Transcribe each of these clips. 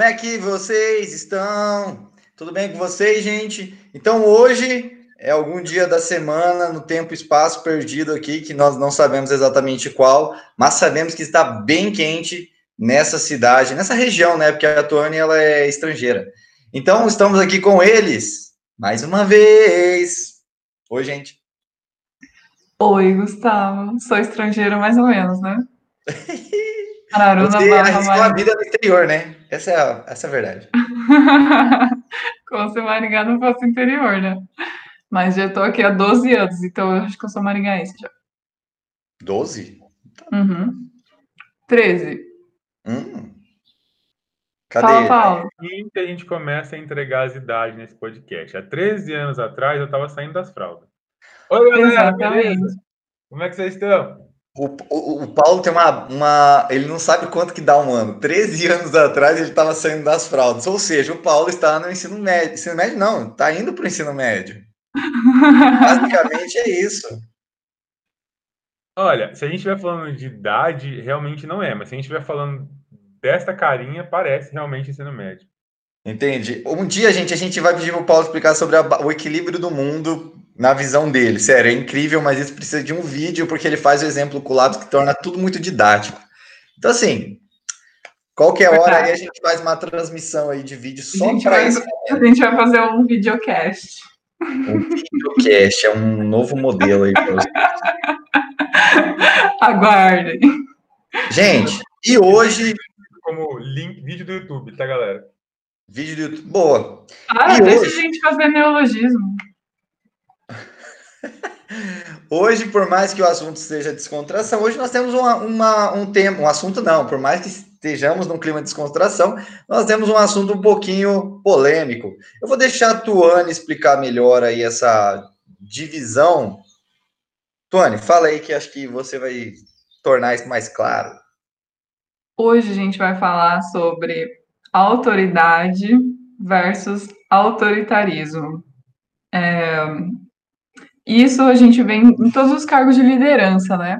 Como é que vocês estão? Tudo bem com vocês, gente? Então, hoje é algum dia da semana, no tempo e espaço perdido aqui, que nós não sabemos exatamente qual, mas sabemos que está bem quente nessa cidade, nessa região, né? Porque a Tuane, ela é estrangeira. Então, estamos aqui com eles, mais uma vez. Oi, gente. Oi, Gustavo. Sou estrangeira mais ou menos, né? Araruna Você arriscou a vida no exterior, né? Essa é a, essa é a verdade. Como se Maringá não fosse interior, né? Mas já tô aqui há 12 anos, então eu acho que eu sou maringaense já. 12? Uhum. 13. Hum. Cadê Fala, Paulo. É assim que a gente começa a entregar as idades nesse podcast. Há 13 anos atrás, eu estava saindo das fraldas. Oi, galera, beleza? Como é que vocês estão? O, o, o, Paulo tem uma, uma. Ele não sabe quanto que dá um ano. 13 anos atrás ele estava saindo das fraldas. Ou seja, o Paulo está no ensino médio. Ensino médio não, está indo para o ensino médio. Basicamente é isso. Olha, se a gente estiver falando de idade, realmente não é. Mas se a gente estiver falando desta carinha, parece realmente ensino médio. Entende? Um dia, gente, a gente vai pedir para o Paulo explicar sobre a, o equilíbrio do mundo na visão dele. Sério, é incrível, mas isso precisa de um vídeo, porque ele faz o exemplo com o lado que torna tudo muito didático. Então, assim, qualquer hora aí a gente faz uma transmissão aí de vídeo só para isso. A gente vai fazer um videocast. Um videocast, é um novo modelo aí para vocês. Aguardem. Gente, e hoje. Como link, vídeo do YouTube, tá, galera? Vídeo do YouTube. Boa. Ah, e deixa hoje... a gente fazer neologismo. Hoje, por mais que o assunto seja descontração, hoje nós temos uma, uma, um tema, um assunto não, por mais que estejamos num clima de descontração, nós temos um assunto um pouquinho polêmico. Eu vou deixar a Tuane explicar melhor aí essa divisão. Tuane, fala aí que acho que você vai tornar isso mais claro. Hoje a gente vai falar sobre autoridade versus autoritarismo. É, isso a gente vê em todos os cargos de liderança, né?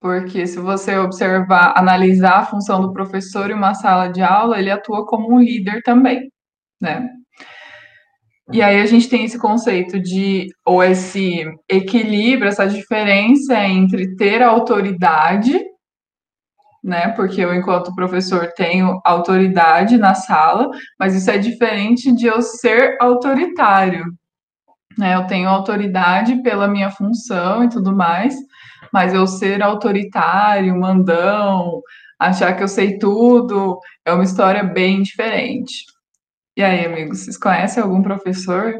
Porque se você observar, analisar a função do professor em uma sala de aula, ele atua como um líder também, né? E aí a gente tem esse conceito de, ou esse equilíbrio, essa diferença entre ter autoridade, né? Porque eu, enquanto professor, tenho autoridade na sala, mas isso é diferente de eu ser autoritário, né? Eu tenho autoridade pela minha função e tudo mais, mas eu ser autoritário, mandão, achar que eu sei tudo, é uma história bem diferente. E aí, amigos, vocês conhecem algum professor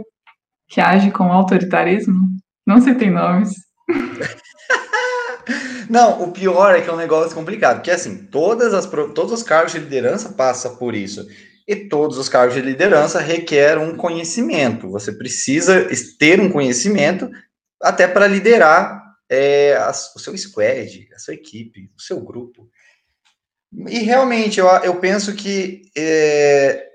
que age com autoritarismo? Não citem nomes. Não, o pior é que é um negócio complicado, porque assim, todas as, todos os cargos de liderança passam por isso. E todos os cargos de liderança requerem um conhecimento. Você precisa ter um conhecimento até para liderar é, a, o seu squad, a sua equipe, o seu grupo. E realmente, eu, eu penso que é,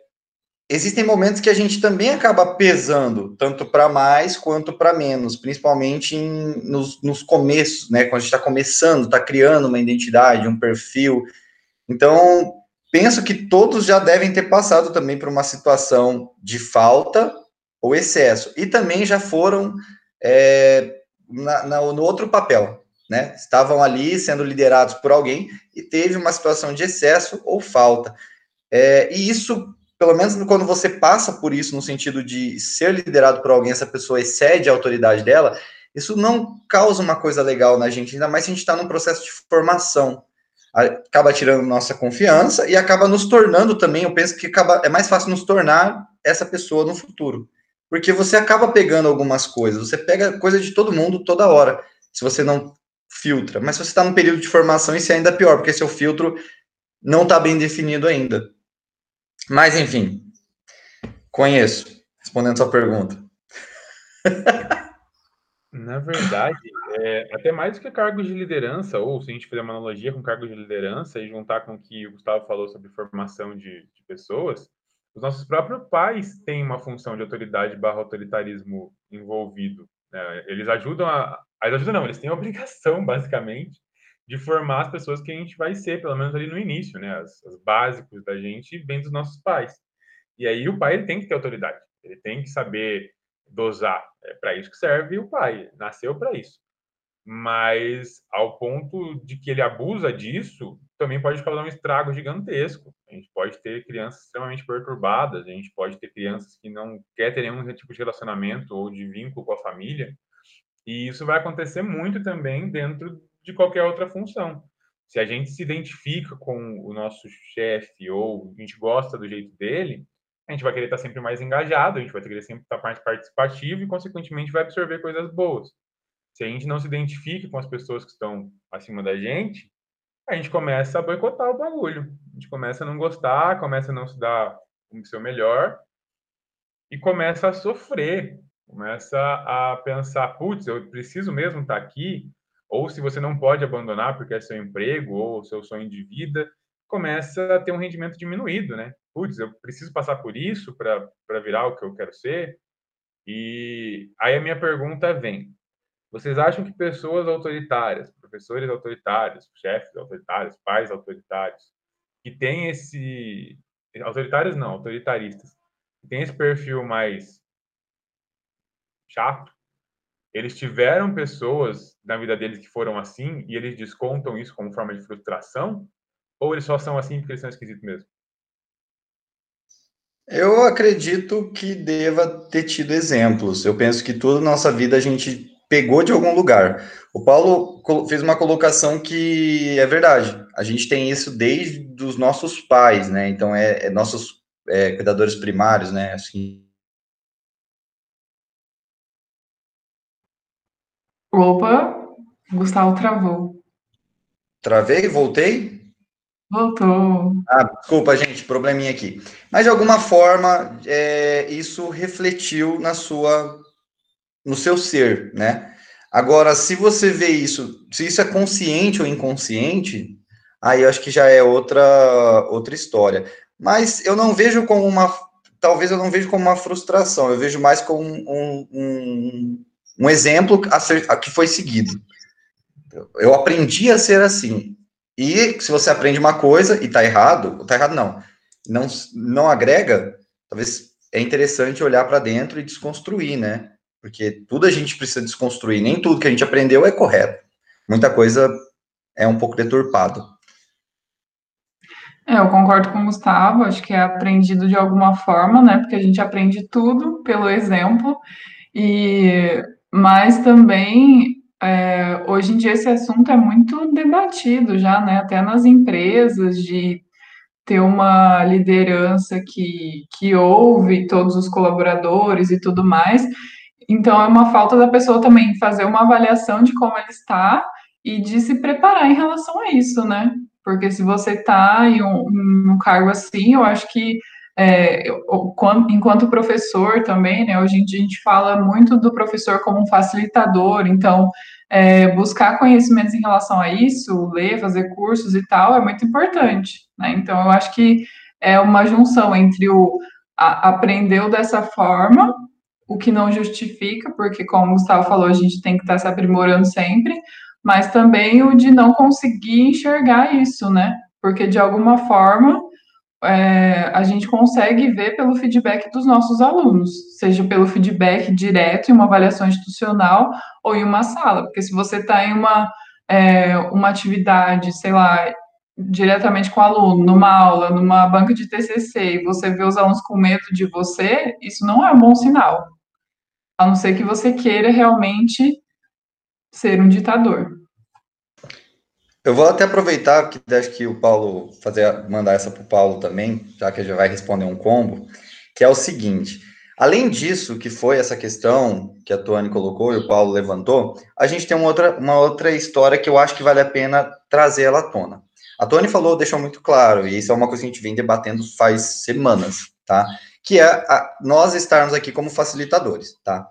existem momentos que a gente também acaba pesando, tanto para mais quanto para menos, principalmente em, nos, nos começos, né? Quando a gente está começando, está criando uma identidade, um perfil. Então, penso que todos já devem ter passado também por uma situação de falta ou excesso, e também já foram é, na, na, no outro papel, né? Estavam ali sendo liderados por alguém e teve uma situação de excesso ou falta. É, e isso, pelo menos quando você passa por isso, no sentido de ser liderado por alguém, essa pessoa excede a autoridade dela, isso não causa uma coisa legal na gente, ainda mais se a gente está num processo de formação acaba tirando nossa confiança e acaba nos tornando também, eu penso que acaba, é mais fácil nos tornar essa pessoa no futuro. Porque você acaba pegando algumas coisas, você pega coisa de todo mundo toda hora, se você não filtra. Mas se você está no período de formação, isso é ainda pior, porque seu filtro não está bem definido ainda. Mas, enfim, conheço, respondendo sua pergunta. Na verdade, é, até mais do que cargos de liderança, ou se a gente fizer uma analogia com cargos de liderança e juntar com o que o Gustavo falou sobre formação de, de pessoas, os nossos próprios pais têm uma função de autoridade barra autoritarismo envolvido. Né? Eles ajudam a. Eles ajudam, não, eles têm a obrigação, basicamente, de formar as pessoas que a gente vai ser, pelo menos ali no início, né? As, as básicos da gente vem dos nossos pais. E aí o pai ele tem que ter autoridade, ele tem que saber dosar. É para isso que serve o pai, nasceu para isso. Mas ao ponto de que ele abusa disso, também pode causar um estrago gigantesco. A gente pode ter crianças extremamente perturbadas, a gente pode ter crianças que não quer ter nenhum tipo de relacionamento ou de vínculo com a família. E isso vai acontecer muito também dentro de qualquer outra função. Se a gente se identifica com o nosso chefe ou a gente gosta do jeito dele, a gente vai querer estar sempre mais engajado, a gente vai querer sempre estar mais participativo e, consequentemente, vai absorver coisas boas. Se a gente não se identifica com as pessoas que estão acima da gente, a gente começa a boicotar o bagulho. A gente começa a não gostar, começa a não se dar o seu melhor e começa a sofrer, começa a pensar, putz, eu preciso mesmo estar aqui, ou se você não pode abandonar porque é seu emprego ou seu sonho de vida, começa a ter um rendimento diminuído, né? Putz, eu preciso passar por isso para virar o que eu quero ser. E aí a minha pergunta vem: vocês acham que pessoas autoritárias, professores autoritários, chefes autoritários, pais autoritários, que têm esse autoritários não, autoritaristas, que têm esse perfil mais chato, eles tiveram pessoas na vida deles que foram assim e eles descontam isso como forma de frustração? Ou eles só são assim porque eles são esquisitos mesmo? Eu acredito que deva ter tido exemplos. Eu penso que toda a nossa vida a gente pegou de algum lugar. O Paulo fez uma colocação que é verdade. A gente tem isso desde os nossos pais, né? Então, é, é nossos é, cuidadores primários, né? Assim, Opa, Gustavo travou. Travei? Voltei? Voltou. Ah, desculpa, gente, probleminha aqui. Mas de alguma forma, é, isso refletiu na sua, no seu ser, né? Agora, se você vê isso, se isso é consciente ou inconsciente, aí eu acho que já é outra outra história. Mas eu não vejo como uma, talvez eu não vejo como uma frustração, eu vejo mais como um, um, um exemplo a ser, a que foi seguido. Eu aprendi a ser assim. E se você aprende uma coisa e tá errado, tá errado não, não, não agrega, talvez é interessante olhar para dentro e desconstruir, né? Porque tudo a gente precisa desconstruir, nem tudo que a gente aprendeu é correto. Muita coisa é um pouco deturpado. É, eu concordo com o Gustavo, acho que é aprendido de alguma forma, né? Porque a gente aprende tudo pelo exemplo. E mas também, é, hoje em dia, esse assunto é muito debatido já, né? Até nas empresas, de ter uma liderança que, que ouve todos os colaboradores e tudo mais. Então, é uma falta da pessoa também fazer uma avaliação de como ele está e de se preparar em relação a isso, né? Porque se você está em um, um cargo assim, eu acho que é, eu, enquanto professor também, né, hoje em dia a gente fala muito do professor como um facilitador, então é, buscar conhecimentos em relação a isso, ler, fazer cursos e tal, é muito importante. Né? Então, eu acho que é uma junção entre o a, aprendeu dessa forma, o que não justifica, porque, como o Gustavo falou, a gente tem que estar se aprimorando sempre, mas também o de não conseguir enxergar isso, né? Porque, de alguma forma, é, a gente consegue ver pelo feedback dos nossos alunos, seja pelo feedback direto em uma avaliação institucional ou em uma sala, porque se você está em uma, é, uma atividade, sei lá, diretamente com o aluno, numa aula, numa banca de TCC, e você vê os alunos com medo de você, isso não é um bom sinal, a não ser que você queira realmente ser um ditador. Eu vou até aproveitar que acho que o Paulo fazer mandar essa para o Paulo também, já que já vai responder um combo, que é o seguinte. Além disso, que foi essa questão que a Tony colocou e o Paulo levantou, a gente tem uma outra, uma outra história que eu acho que vale a pena trazer ela à tona. A Tony falou, deixou muito claro, e isso é uma coisa que a gente vem debatendo faz semanas, tá? Que é a, nós estarmos aqui como facilitadores, tá?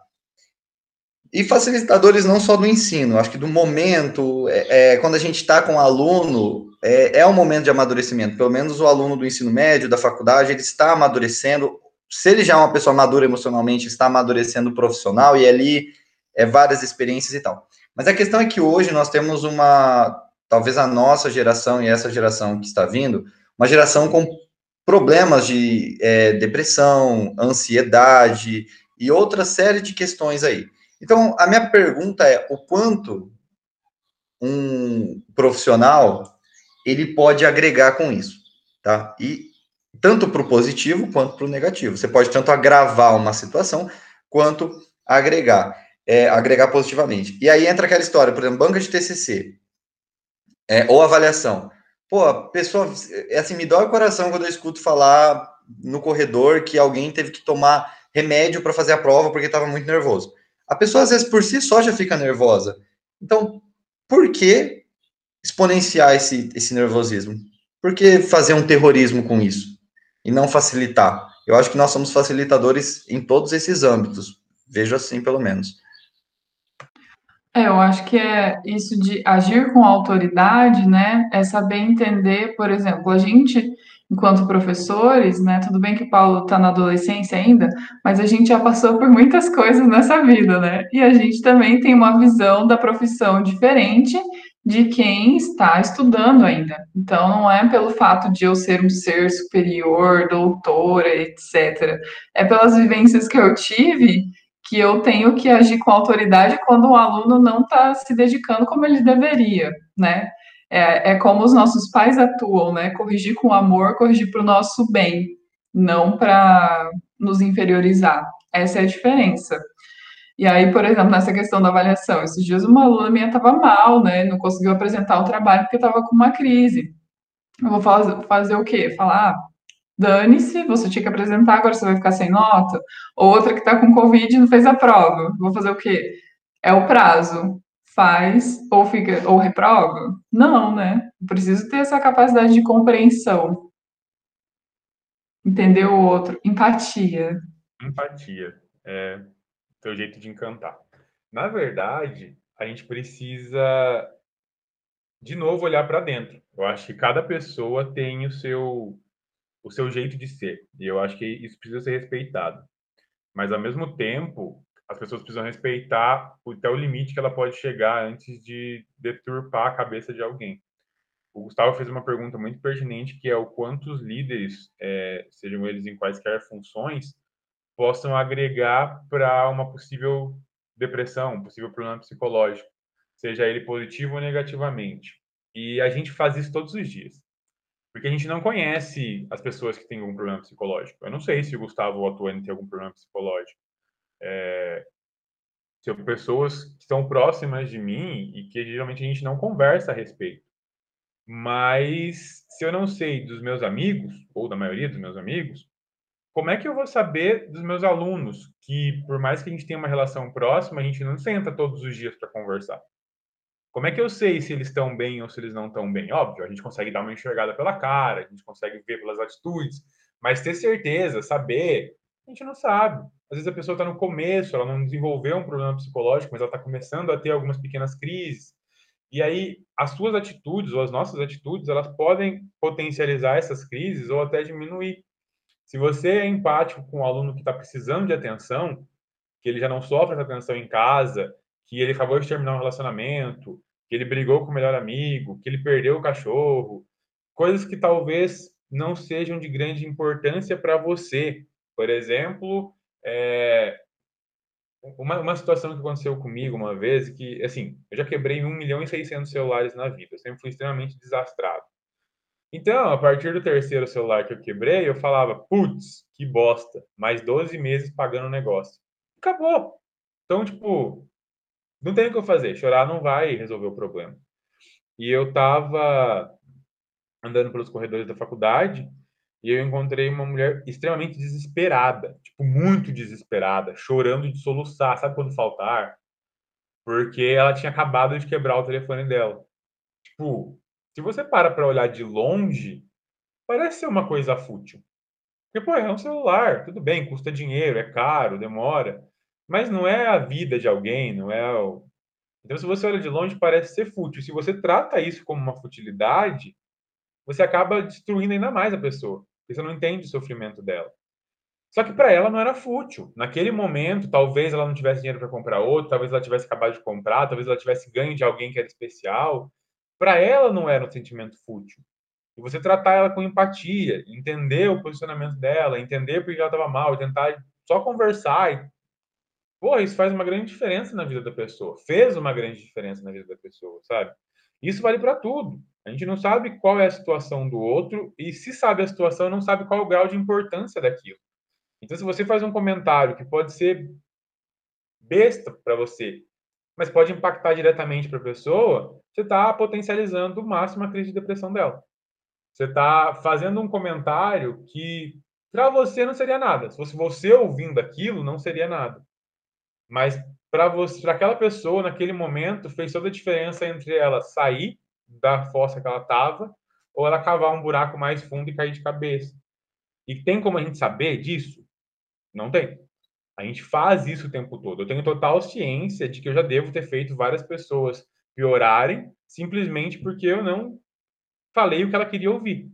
E facilitadores não só do ensino, acho que do momento, é, é quando a gente está com o aluno, é, é um momento de amadurecimento. Pelo menos o aluno do ensino médio, da faculdade, ele está amadurecendo. Se ele já é uma pessoa madura emocionalmente, está amadurecendo profissional, e ali é várias experiências e tal. Mas a questão é que hoje nós temos uma. talvez a nossa geração e essa geração que está vindo, uma geração com problemas de é, depressão, ansiedade e outra série de questões aí. Então, a minha pergunta é o quanto um profissional ele pode agregar com isso, tá? E tanto para o positivo quanto para o negativo. Você pode tanto agravar uma situação quanto agregar, é, agregar positivamente. E aí entra aquela história, por exemplo, banca de TCC é, ou avaliação. Pô, a pessoa, é assim, me dói o coração quando eu escuto falar no corredor que alguém teve que tomar remédio para fazer a prova porque estava muito nervoso. A pessoa, às vezes, por si só já fica nervosa. Então, por que exponenciar esse, esse nervosismo? Por que fazer um terrorismo com isso? E não facilitar? Eu acho que nós somos facilitadores em todos esses âmbitos. Vejo assim, pelo menos. É, eu acho que é isso de agir com autoridade, né? É saber entender, por exemplo, a gente enquanto professores, né? Tudo bem que o Paulo está na adolescência ainda, mas a gente já passou por muitas coisas nessa vida, né? E a gente também tem uma visão da profissão diferente de quem está estudando ainda. Então, não é pelo fato de eu ser um ser superior, doutora, etc. É pelas vivências que eu tive que eu tenho que agir com autoridade quando o aluno não está se dedicando como ele deveria, né? É, é como os nossos pais atuam, né? Corrigir com amor, corrigir para o nosso bem, não para nos inferiorizar. Essa é a diferença. E aí, por exemplo, nessa questão da avaliação, esses dias uma aluna minha estava mal, né? Não conseguiu apresentar o trabalho porque estava com uma crise. Eu vou fazer, fazer o quê? Falar, ah, dane-se, você tinha que apresentar, agora você vai ficar sem nota. Ou outra que está com Covid e não fez a prova. Vou fazer o quê? É o prazo faz ou fica ou reprova? Não, né? preciso ter essa capacidade de compreensão. Entender o outro, empatia. Empatia é teu jeito de encantar. Na verdade, a gente precisa de novo olhar para dentro. Eu acho que cada pessoa tem o seu o seu jeito de ser, e eu acho que isso precisa ser respeitado. Mas ao mesmo tempo, as pessoas precisam respeitar até o limite que ela pode chegar antes de deturpar a cabeça de alguém. O Gustavo fez uma pergunta muito pertinente, que é o quanto os líderes, é, sejam eles em quaisquer funções, possam agregar para uma possível depressão, um possível problema psicológico, seja ele positivo ou negativamente. E a gente faz isso todos os dias. Porque a gente não conhece as pessoas que têm algum problema psicológico. Eu não sei se o Gustavo ou a Tuane tem algum problema psicológico é, são pessoas que estão próximas de mim e que geralmente a gente não conversa a respeito. Mas se eu não sei dos meus amigos, ou da maioria dos meus amigos, como é que eu vou saber dos meus alunos, que por mais que a gente tenha uma relação próxima, a gente não senta todos os dias para conversar? Como é que eu sei se eles estão bem ou se eles não estão bem? Óbvio, a gente consegue dar uma enxergada pela cara, a gente consegue ver pelas atitudes, mas ter certeza, saber, a gente não sabe. Às vezes a pessoa está no começo, ela não desenvolveu um problema psicológico, mas ela está começando a ter algumas pequenas crises. E aí as suas atitudes ou as nossas atitudes, elas podem potencializar essas crises ou até diminuir. Se você é empático com o aluno que está precisando de atenção, que ele já não sofre essa atenção em casa, que ele acabou de terminar um relacionamento, que ele brigou com o melhor amigo, que ele perdeu o cachorro, coisas que talvez não sejam de grande importância para você, por exemplo, é, uma, uma situação que aconteceu comigo uma vez, que, assim, eu já quebrei 1 milhão e 600 celulares na vida, eu sempre fui extremamente desastrado. Então, a partir do terceiro celular que eu quebrei, eu falava, putz, que bosta, mais 12 meses pagando o negócio. Acabou. Então, tipo, não tem o que eu fazer, chorar não vai resolver o problema. E eu tava andando pelos corredores da faculdade, e eu encontrei uma mulher extremamente desesperada, tipo, muito desesperada, chorando de soluçar, sabe quando falta ar? Porque ela tinha acabado de quebrar o telefone dela. Tipo, se você para para olhar de longe, parece ser uma coisa fútil. Porque, pô, é um celular, tudo bem, custa dinheiro, é caro, demora, mas não é a vida de alguém, não é o... Então, se você olha de longe, parece ser fútil. Se você trata isso como uma futilidade, você acaba destruindo ainda mais a pessoa porque você não entende o sofrimento dela. Só que para ela não era fútil. Naquele momento, talvez ela não tivesse dinheiro para comprar outro, talvez ela tivesse acabado de comprar, talvez ela tivesse ganho de alguém que era especial. para ela não era um sentimento fútil. E você tratar ela com empatia, entender o posicionamento dela, entender por que ela estava mal, tentar só conversar. E, pô, isso faz uma grande diferença na vida da pessoa. Fez uma grande diferença na vida da pessoa, sabe? Isso vale para tudo. A gente não sabe qual é a situação do outro e se sabe a situação, não sabe qual é o grau de importância daquilo. Então, se você faz um comentário que pode ser besta para você, mas pode impactar diretamente para a pessoa, você está potencializando o máximo a crise de depressão dela. Você está fazendo um comentário que para você não seria nada. Se fosse você ouvindo aquilo, não seria nada. Mas para aquela pessoa naquele momento, fez toda a diferença entre ela sair da fossa que ela estava ou ela cavar um buraco mais fundo e cair de cabeça. E tem como a gente saber disso? Não tem. A gente faz isso o tempo todo. Eu tenho total ciência de que eu já devo ter feito várias pessoas piorarem simplesmente porque eu não falei o que ela queria ouvir.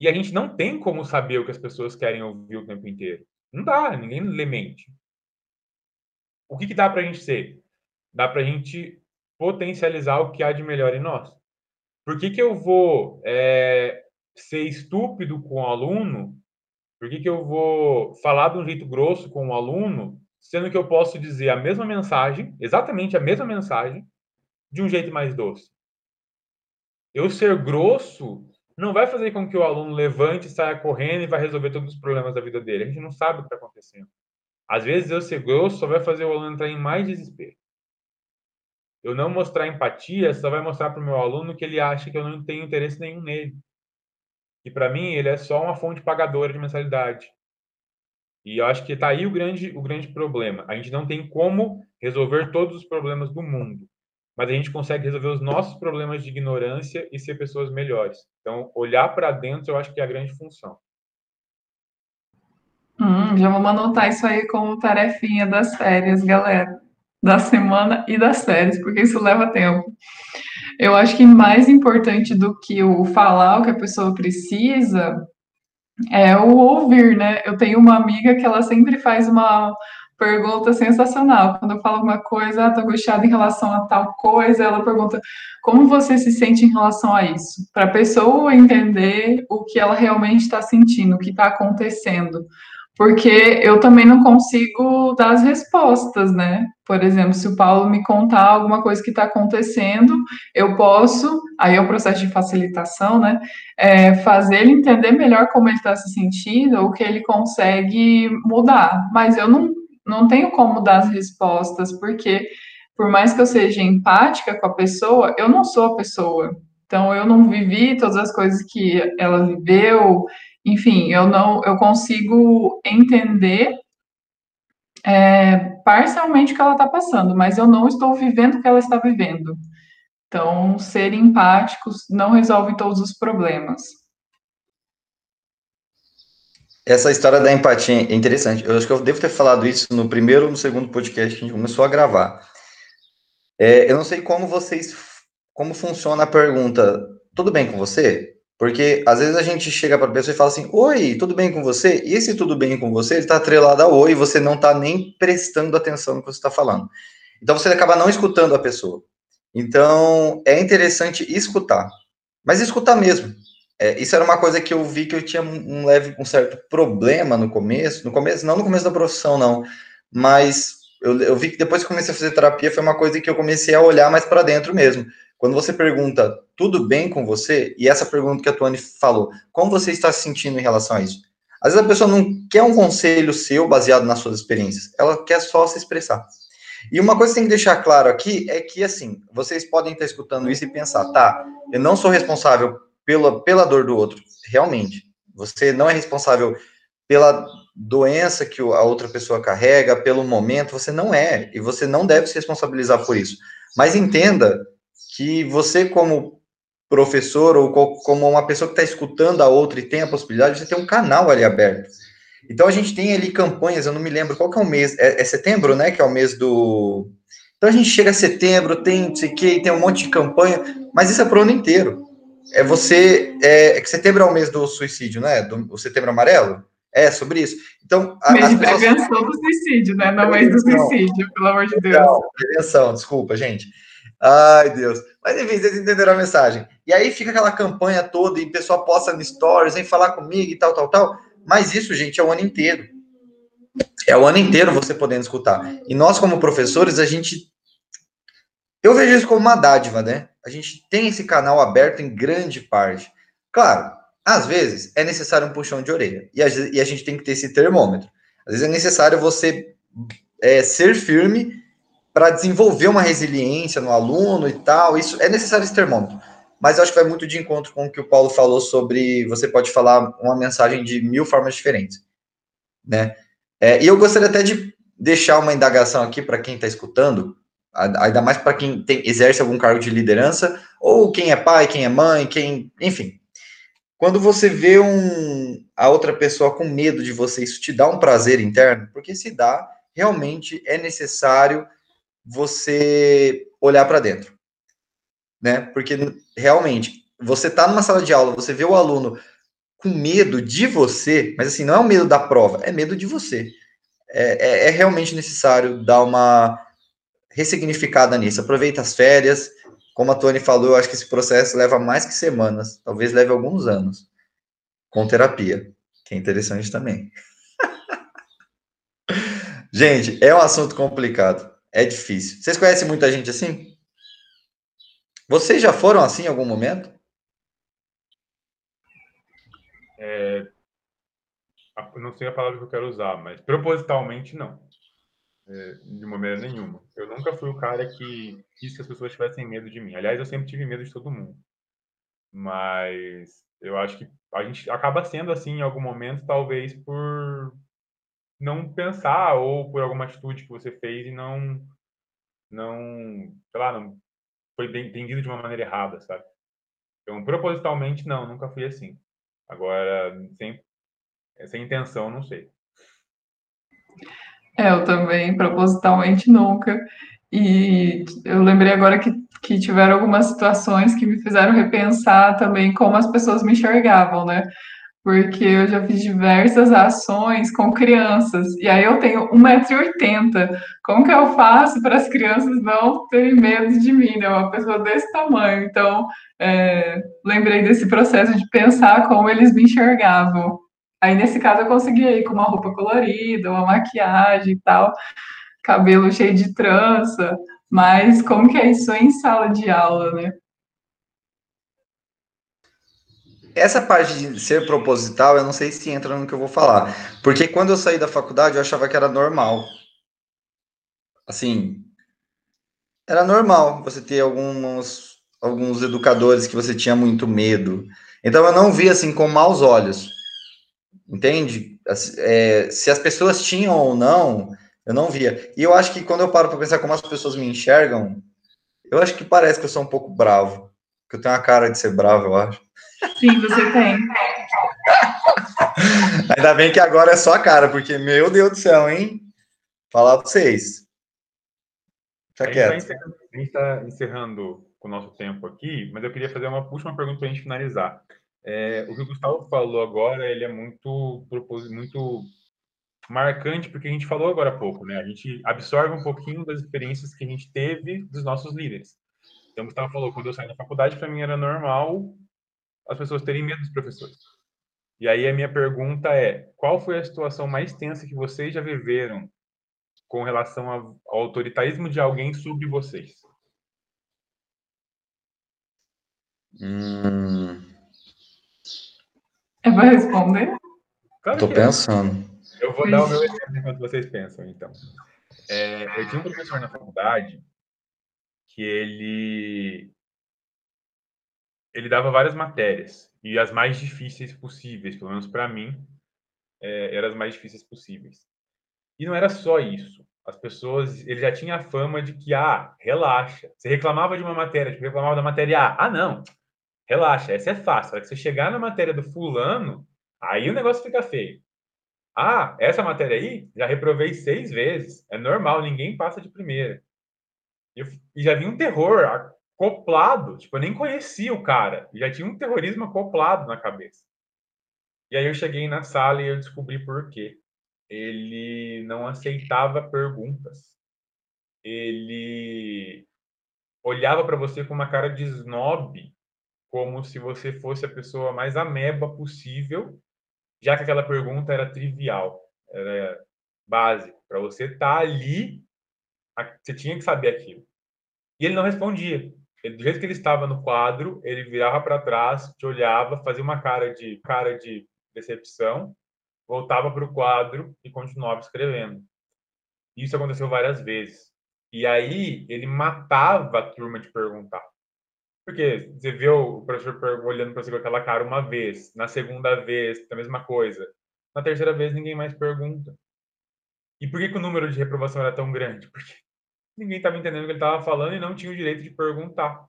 E a gente não tem como saber o que as pessoas querem ouvir o tempo inteiro. Não dá, ninguém lê mente. O que, que dá para a gente ser? Dá para a gente potencializar o que há de melhor em nós. Por que, que eu vou é, ser estúpido com o aluno? Por que, que eu vou falar de um jeito grosso com o aluno, sendo que eu posso dizer a mesma mensagem, exatamente a mesma mensagem, de um jeito mais doce? Eu ser grosso não vai fazer com que o aluno levante, saia correndo e vai resolver todos os problemas da vida dele. A gente não sabe o que está acontecendo. Às vezes, eu ser grosso só vai fazer o aluno entrar em mais desespero. Eu não mostrar empatia só vai mostrar para o meu aluno que ele acha que eu não tenho interesse nenhum nele. E para mim, ele é só uma fonte pagadora de mensalidade. E eu acho que está aí o grande, o grande problema. A gente não tem como resolver todos os problemas do mundo mas a gente consegue resolver os nossos problemas de ignorância e ser pessoas melhores. Então, olhar para dentro, eu acho que é a grande função. Hum, já vamos anotar isso aí como tarefinha das férias, galera. Da semana e das férias, porque isso leva tempo. Eu acho que mais importante do que o falar o que a pessoa precisa é o ouvir, né? Eu tenho uma amiga que ela sempre faz uma pergunta sensacional. Quando eu falo alguma coisa, ah, tô angustiada em relação a tal coisa, ela pergunta como você se sente em relação a isso? Para a pessoa entender o que ela realmente está sentindo, o que está acontecendo. Porque eu também não consigo dar as respostas, né? Por exemplo, se o Paulo me contar alguma coisa que está acontecendo, eu posso, aí é o processo de facilitação, né? É, fazer ele entender melhor como ele está se sentindo, o que ele consegue mudar. Mas eu não não tenho como dar as respostas, porque por mais que eu seja empática com a pessoa, eu não sou a pessoa. Então eu não vivi todas as coisas que ela viveu, enfim, eu não eu consigo entender é, parcialmente o que ela está passando, mas eu não estou vivendo o que ela está vivendo. Então, ser empáticos não resolve todos os problemas. Essa história da empatia é interessante. Eu acho que eu devo ter falado isso no primeiro ou no segundo podcast que a gente começou a gravar. É, eu não sei como vocês, como funciona a pergunta, tudo bem com você? Porque às vezes a gente chega para a pessoa e fala assim, oi, tudo bem com você? E esse tudo bem com você, ele está atrelado a oi, você não está nem prestando atenção no que você está falando. Então você acaba não escutando a pessoa. Então é interessante escutar, mas escutar mesmo. É, isso era uma coisa que eu vi que eu tinha um leve, um certo problema no começo, no começo, não no começo da profissão, não, mas eu, eu vi que depois que comecei a fazer terapia foi uma coisa que eu comecei a olhar mais para dentro mesmo. Quando você pergunta, tudo bem com você? E essa pergunta que a Tuane falou, como você está se sentindo em relação a isso? Às vezes a pessoa não quer um conselho seu baseado nas suas experiências, ela quer só se expressar. E uma coisa que tem que deixar claro aqui é que, assim, vocês podem estar escutando isso e pensar, tá, eu não sou responsável pela, pela dor do outro, realmente. Você não é responsável pela doença que a outra pessoa carrega, pelo momento, você não é, e você não deve se responsabilizar por isso. Mas entenda que você, como professor ou como uma pessoa que está escutando a outra e tem a possibilidade, você tem um canal ali aberto. Então a gente tem ali campanhas, eu não me lembro qual que é o mês, é, é setembro, né, que é o mês do... Então a gente chega a setembro, tem não sei o que, tem um monte de campanha, mas isso é para o ano inteiro é você. É, é, que setembro é o mês do suicídio, né? Do, o setembro amarelo? É, sobre isso. Então, a, mês de prevenção pessoas... do suicídio, né? Não mês do suicídio, pelo amor de Deus. Não, prevenção, desculpa, gente. Ai, Deus. Mas enfim, vocês entenderam a mensagem. E aí fica aquela campanha toda e o pessoal posta no stories, vem falar comigo e tal, tal, tal. Mas isso, gente, é o ano inteiro. É o ano inteiro você podendo escutar. E nós, como professores, a gente. Eu vejo isso como uma dádiva, né? A gente tem esse canal aberto em grande parte. Claro, às vezes é necessário um puxão de orelha. E a, gente tem que ter esse termômetro. Às vezes é necessário você é, ser firme para desenvolver uma resiliência no aluno e tal. Isso é necessário esse termômetro. Mas eu acho que vai muito de encontro com o que o Paulo falou sobre você pode falar uma mensagem de mil formas diferentes, né? É, e eu gostaria até de deixar uma indagação aqui para quem está escutando, ainda mais para quem tem, exerce algum cargo de liderança, ou quem é pai, quem é mãe, quem, enfim. Quando você vê um, a outra pessoa com medo de você, isso te dá um prazer interno, porque se dá, realmente é necessário você olhar para dentro, né? Porque realmente você está numa sala de aula, você vê o aluno com medo de você, mas assim, não é o medo da prova, é medo de você. É, é, é realmente necessário dar uma ressignificada nisso. Aproveita as férias. Como a Tony falou, eu acho que esse processo leva mais que semanas, talvez leve alguns anos, com terapia, que é interessante também. gente, é um assunto complicado, é difícil. Vocês conhecem muita gente assim? Vocês já foram assim em algum momento? É, não sei a palavra que eu quero usar, mas propositalmente não. É, de maneira nenhuma. Eu nunca fui o cara que quis que as pessoas tivessem medo de mim. Aliás, eu sempre tive medo de todo mundo. Mas eu acho que a gente acaba sendo assim em algum momento, talvez por não pensar ou por alguma atitude que você fez e não, não, sei lá, não foi entendido de uma maneira errada, sabe? Então, propositalmente, não, nunca fui assim. Agora, sem, sem intenção, não sei. É, eu também, propositalmente, nunca. E eu lembrei agora que, que tiveram algumas situações que me fizeram repensar também como as pessoas me enxergavam, né? Porque eu já fiz diversas ações com crianças, e aí eu tenho 1,80m. Como que eu faço para as crianças não terem medo de mim, né? Uma pessoa desse tamanho. Então, é, lembrei desse processo de pensar como eles me enxergavam. Aí, nesse caso, eu consegui ir com uma roupa colorida, uma maquiagem e tal, cabelo cheio de trança, mas como que é isso em sala de aula, né? Essa parte de ser proposital, eu não sei se entra no que eu vou falar. Porque quando eu saí da faculdade, eu achava que era normal. Assim, era normal você ter alguns alguns educadores que você tinha muito medo. Então eu não via assim com maus olhos. Entende? É, se as pessoas tinham ou não, eu não via. E eu acho que quando eu paro para pensar como as pessoas me enxergam, eu acho que parece que eu sou um pouco bravo. Que eu tenho uma cara de ser bravo, eu acho. Sim, você tem. Ainda bem que agora é só a cara, porque, meu Deus do céu, hein? Falar para vocês. Fica quieto. A gente está encerrando com o nosso tempo aqui, mas eu queria fazer uma última pergunta para a gente finalizar. É, o que o Gustavo falou agora, ele é muito, muito marcante, porque a gente falou agora há pouco, né? A gente absorve um pouquinho das experiências que a gente teve dos nossos líderes. Então, o Gustavo falou, quando eu saí da faculdade, para mim era normal as pessoas terem medo dos professores. E aí a minha pergunta é, qual foi a situação mais tensa que vocês já viveram com relação ao autoritarismo de alguém sobre vocês? Hum... É para responder? Claro Tô é. pensando. Eu vou dar o meu exemplo enquanto vocês pensam, então. É, eu tinha um professor na faculdade que ele ele dava várias matérias e as mais difíceis possíveis, pelo menos para mim, é, eram as mais difíceis possíveis. E não era só isso. As pessoas, ele já tinha a fama de que, ah, relaxa. Você reclamava de uma matéria, tipo, reclamava da matéria A. Ah, não, relaxa, essa é fácil. Se você chegar na matéria do fulano, aí o negócio fica feio. Ah, essa matéria aí, já reprovei seis vezes. É normal, ninguém passa de primeira. E, já vi um terror acoplado. Tipo, eu nem conhecia o cara. Já tinha um terrorismo acoplado na cabeça. E aí eu cheguei na sala e eu descobri por quê. Ele não aceitava perguntas. Ele olhava para você com uma cara de snob, como se você fosse a pessoa mais ameba possível, já que aquela pergunta era trivial, era básica. Para você estar tá ali, você tinha que saber aquilo. E ele não respondia. Ele, do jeito que ele estava no quadro, ele virava para trás, te olhava, fazia uma cara de cara de decepção, voltava para o quadro e continuava escrevendo. Isso aconteceu várias vezes. E aí ele matava a turma de perguntar. Porque você vê o professor olhando para você com aquela cara uma vez, na segunda vez, a mesma coisa. Na terceira vez, ninguém mais pergunta. E por que, que o número de reprovação era tão grande? Porque ninguém estava entendendo o que ele estava falando e não tinha o direito de perguntar.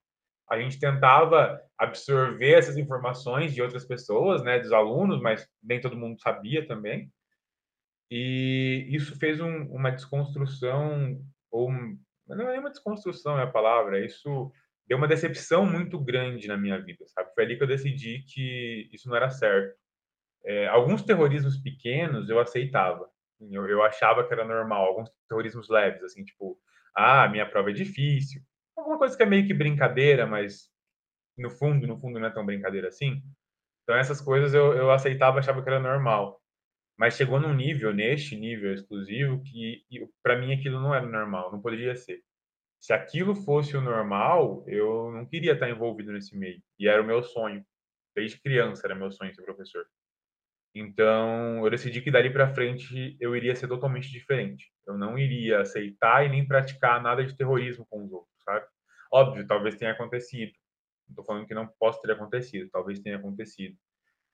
A gente tentava absorver essas informações de outras pessoas, né, dos alunos, mas nem todo mundo sabia também. E isso fez um, uma desconstrução, ou não é uma desconstrução é a palavra, isso deu uma decepção muito grande na minha vida, sabe? Foi ali que eu decidi que isso não era certo. É, alguns terrorismos pequenos eu aceitava, eu, eu achava que era normal, alguns terrorismos leves, assim, tipo, ah, minha prova é difícil. Alguma coisa que é meio que brincadeira, mas no fundo, no fundo não é tão brincadeira assim. Então essas coisas eu, eu aceitava, achava que era normal. Mas chegou num nível, neste nível exclusivo, que para mim aquilo não era normal, não poderia ser. Se aquilo fosse o normal, eu não queria estar envolvido nesse meio. E era o meu sonho. Desde criança era meu sonho ser professor. Então, eu decidi que dali para frente eu iria ser totalmente diferente. Eu não iria aceitar e nem praticar nada de terrorismo com os outros, sabe? Óbvio, talvez tenha acontecido. Não estou falando que não possa ter acontecido, talvez tenha acontecido.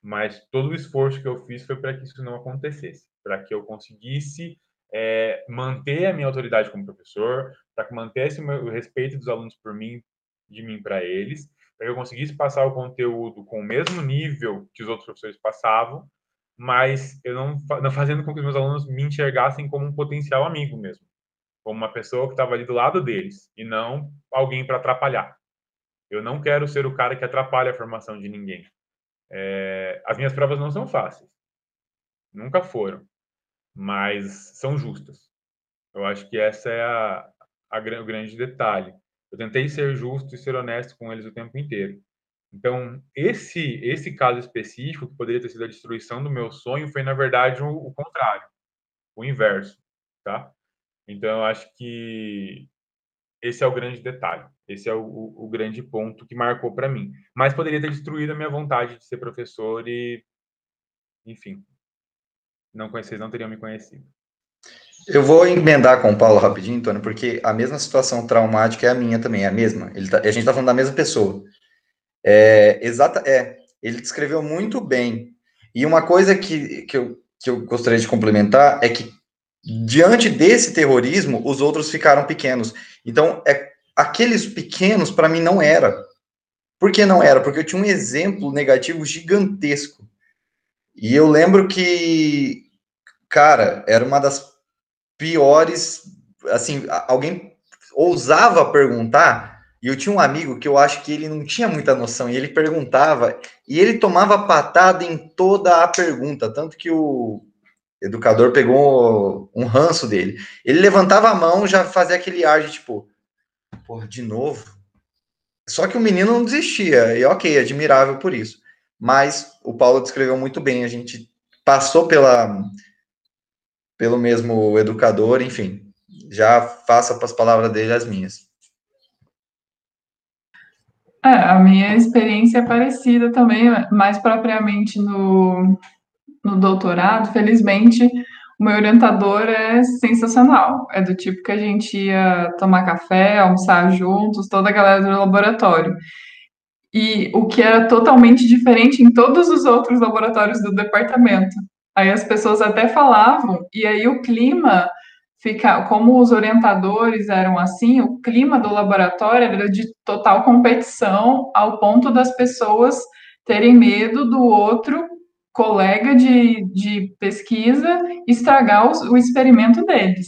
Mas todo o esforço que eu fiz foi para que isso não acontecesse, para que eu conseguisse é, manter a minha autoridade como professor, para que mantesse o, meu, o respeito dos alunos por mim, de mim para eles, para que eu conseguisse passar o conteúdo com o mesmo nível que os outros professores passavam, mas eu não, não fazendo com que os meus alunos me enxergassem como um potencial amigo mesmo, como uma pessoa que estava ali do lado deles e não alguém para atrapalhar. Eu não quero ser o cara que atrapalha a formação de ninguém. É, as minhas provas não são fáceis, nunca foram, mas são justas. Eu acho que essa é a, a, o grande detalhe. Eu tentei ser justo e ser honesto com eles o tempo inteiro. Então, esse esse caso específico, que poderia ter sido a destruição do meu sonho, foi, na verdade, o, o contrário, o inverso, tá? Então, eu acho que esse é o grande detalhe, esse é o, o, o grande ponto que marcou para mim. Mas poderia ter destruído a minha vontade de ser professor e, enfim, não vocês não teriam me conhecido. Eu vou emendar com o Paulo rapidinho, Antônio, porque a mesma situação traumática é a minha também, é a mesma. Tá, a gente está falando da mesma pessoa. É, exata, é, ele descreveu muito bem. E uma coisa que, que, eu, que eu gostaria de complementar é que, diante desse terrorismo, os outros ficaram pequenos. Então, é, aqueles pequenos, para mim, não era. Por que não era? Porque eu tinha um exemplo negativo gigantesco. E eu lembro que, cara, era uma das piores. Assim, alguém ousava perguntar e eu tinha um amigo que eu acho que ele não tinha muita noção, e ele perguntava, e ele tomava patada em toda a pergunta, tanto que o educador pegou um ranço dele. Ele levantava a mão, já fazia aquele ar de tipo, porra, de novo. Só que o menino não desistia, e ok, admirável por isso. Mas o Paulo descreveu muito bem, a gente passou pela pelo mesmo educador, enfim. Já faça para as palavras dele as minhas. É, a minha experiência é parecida também, mais propriamente no, no doutorado. Felizmente, o meu orientador é sensacional. É do tipo que a gente ia tomar café, almoçar juntos, toda a galera do laboratório. E o que era totalmente diferente em todos os outros laboratórios do departamento. Aí as pessoas até falavam, e aí o clima fica, como os orientadores eram assim, o clima do laboratório era de total competição, ao ponto das pessoas terem medo do outro colega de, de pesquisa estragar o, o experimento deles.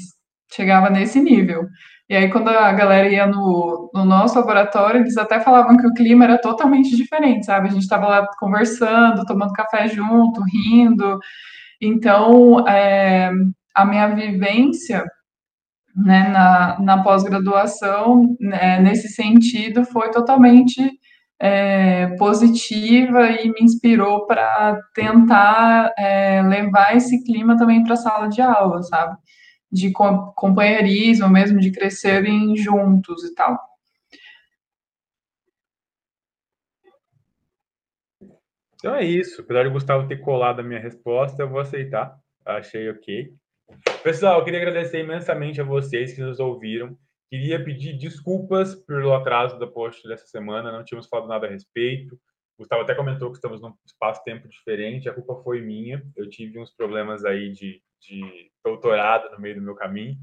Chegava nesse nível. E aí, quando a galera ia no, no, nosso laboratório, eles até falavam que o clima era totalmente diferente, sabe? A gente estava lá conversando, tomando café junto, rindo. Então, é, a minha vivência né, na, na pós-graduação, né, nesse sentido, foi totalmente é, positiva e me inspirou para tentar é, levar esse clima também para a sala de aula, sabe? De companheirismo mesmo, de crescerem juntos e tal. Então é isso. Apesar de Gustavo ter colado a minha resposta, eu vou aceitar. Achei ok. Pessoal, eu queria agradecer imensamente a vocês que nos ouviram. Queria pedir desculpas pelo atraso da post dessa semana, não tínhamos falado nada a respeito. O Gustavo até comentou que estamos num espaço-tempo diferente, a culpa foi minha. Eu tive uns problemas aí de, de doutorado no meio do meu caminho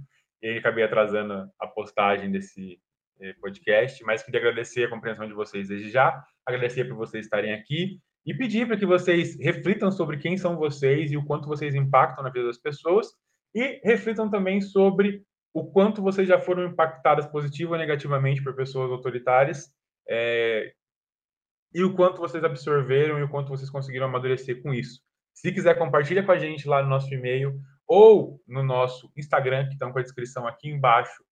e acabei atrasando a postagem desse eh, podcast, mas queria agradecer a compreensão de vocês desde já, agradecer por vocês estarem aqui e pedir para que vocês reflitam sobre quem são vocês e o quanto vocês impactam na vida das pessoas e reflitam também sobre o quanto vocês já foram impactadas positiva ou negativamente por pessoas autoritárias é, e o quanto vocês absorveram e o quanto vocês conseguiram amadurecer com isso. Se quiser, compartilha com a gente lá no nosso e-mail ou no nosso Instagram, que estão com a descrição aqui embaixo,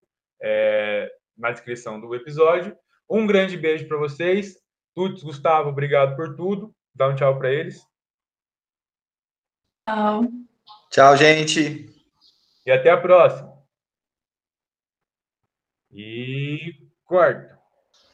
é, na descrição do episódio. Um grande beijo para vocês. Tuts, Gustavo, obrigado por tudo. Dá um tchau para eles. Tchau. Tchau, gente. E até a próxima. E corta.